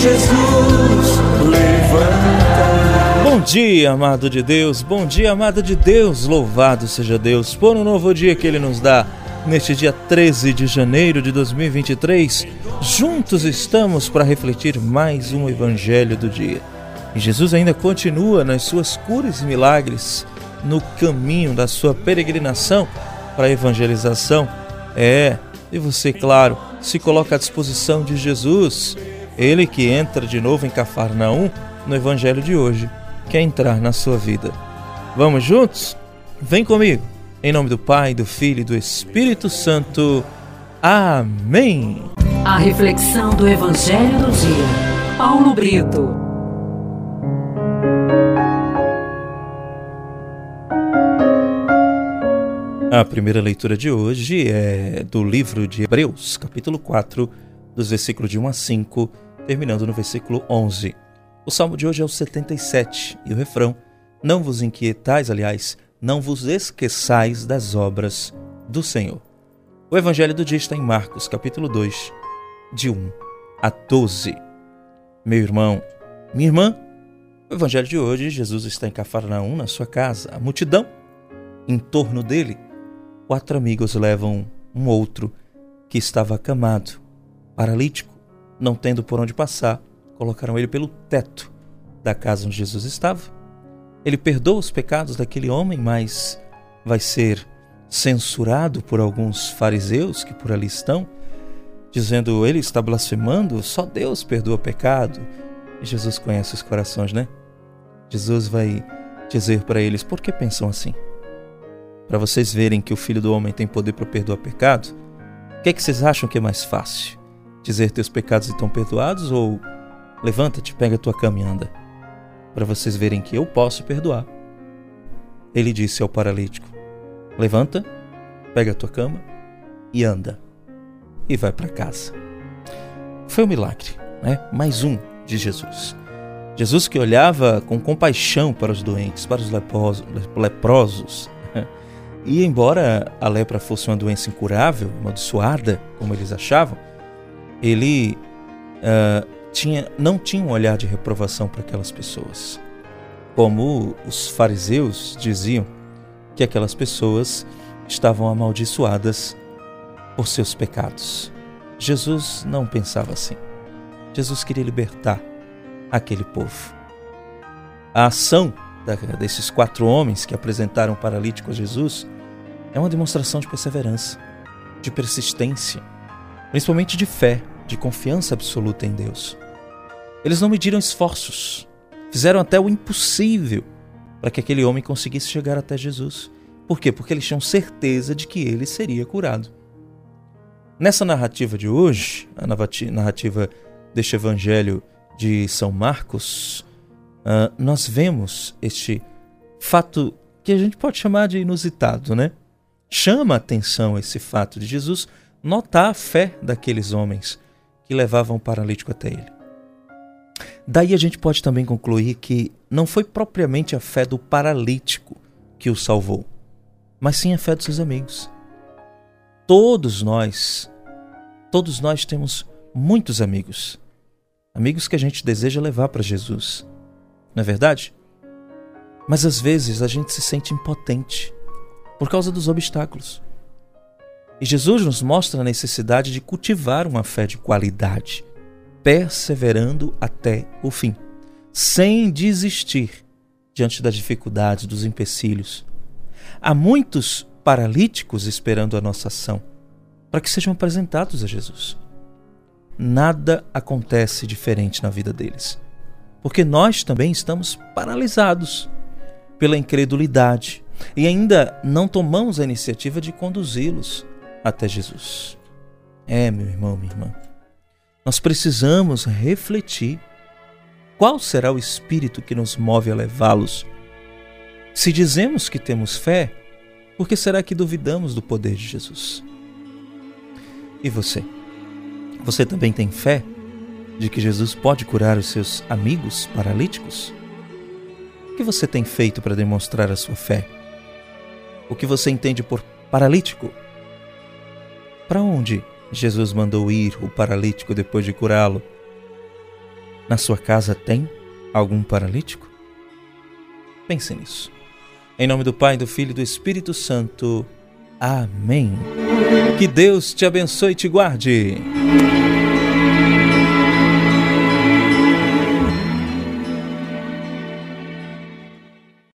Jesus levanta. Bom dia, amado de Deus, bom dia, amada de Deus, louvado seja Deus por um novo dia que Ele nos dá. Neste dia 13 de janeiro de 2023, juntos estamos para refletir mais um Evangelho do dia. E Jesus ainda continua nas suas curas e milagres no caminho da sua peregrinação para a evangelização. É, e você, claro, se coloca à disposição de Jesus, ele que entra de novo em Cafarnaum no evangelho de hoje, quer entrar na sua vida. Vamos juntos? Vem comigo. Em nome do Pai, do Filho e do Espírito Santo. Amém. A reflexão do evangelho do dia. Paulo Brito. A primeira leitura de hoje é do livro de Hebreus, capítulo 4, dos versículos de 1 a 5, terminando no versículo 11. O salmo de hoje é o 77 e o refrão: Não vos inquietais, aliás, não vos esqueçais das obras do Senhor. O evangelho do dia está em Marcos, capítulo 2, de 1 a 12. Meu irmão, minha irmã, o evangelho de hoje, Jesus está em Cafarnaum, na sua casa. A multidão em torno dele quatro amigos levam um outro que estava acamado, paralítico, não tendo por onde passar, colocaram ele pelo teto da casa onde Jesus estava. Ele perdoa os pecados daquele homem, mas vai ser censurado por alguns fariseus que por ali estão, dizendo ele está blasfemando, só Deus perdoa pecado. E Jesus conhece os corações, né? Jesus vai dizer para eles: por que pensam assim? para vocês verem que o Filho do Homem tem poder para perdoar pecado, o que é que vocês acham que é mais fácil? Dizer teus pecados estão perdoados ou levanta-te, pega tua cama e anda? Para vocês verem que eu posso perdoar. Ele disse ao paralítico: Levanta, pega tua cama e anda. E vai para casa. Foi um milagre, né? Mais um de Jesus. Jesus que olhava com compaixão para os doentes, para os leprosos, e embora a lepra fosse uma doença incurável, amaldiçoada, como eles achavam, ele uh, tinha, não tinha um olhar de reprovação para aquelas pessoas. Como os fariseus diziam que aquelas pessoas estavam amaldiçoadas por seus pecados. Jesus não pensava assim. Jesus queria libertar aquele povo. A ação desses quatro homens que apresentaram o paralítico a Jesus é uma demonstração de perseverança, de persistência, principalmente de fé, de confiança absoluta em Deus. Eles não mediram esforços, fizeram até o impossível para que aquele homem conseguisse chegar até Jesus. Por quê? Porque eles tinham certeza de que ele seria curado. Nessa narrativa de hoje, a narrativa deste evangelho de São Marcos, uh, nós vemos este fato que a gente pode chamar de inusitado, né? Chama a atenção esse fato de Jesus notar a fé daqueles homens que levavam o paralítico até ele. Daí a gente pode também concluir que não foi propriamente a fé do paralítico que o salvou, mas sim a fé dos seus amigos. Todos nós, todos nós temos muitos amigos, amigos que a gente deseja levar para Jesus não é verdade? Mas às vezes a gente se sente impotente por causa dos obstáculos. E Jesus nos mostra a necessidade de cultivar uma fé de qualidade, perseverando até o fim, sem desistir diante das dificuldades, dos empecilhos. Há muitos paralíticos esperando a nossa ação para que sejam apresentados a Jesus. Nada acontece diferente na vida deles porque nós também estamos paralisados pela incredulidade e ainda não tomamos a iniciativa de conduzi-los até Jesus. É, meu irmão, minha irmã, nós precisamos refletir qual será o espírito que nos move a levá-los. Se dizemos que temos fé, por que será que duvidamos do poder de Jesus? E você? Você também tem fé? de que Jesus pode curar os seus amigos paralíticos? O que você tem feito para demonstrar a sua fé? O que você entende por paralítico? Para onde Jesus mandou ir o paralítico depois de curá-lo? Na sua casa tem algum paralítico? Pense nisso. Em nome do Pai, do Filho e do Espírito Santo. Amém. Que Deus te abençoe e te guarde.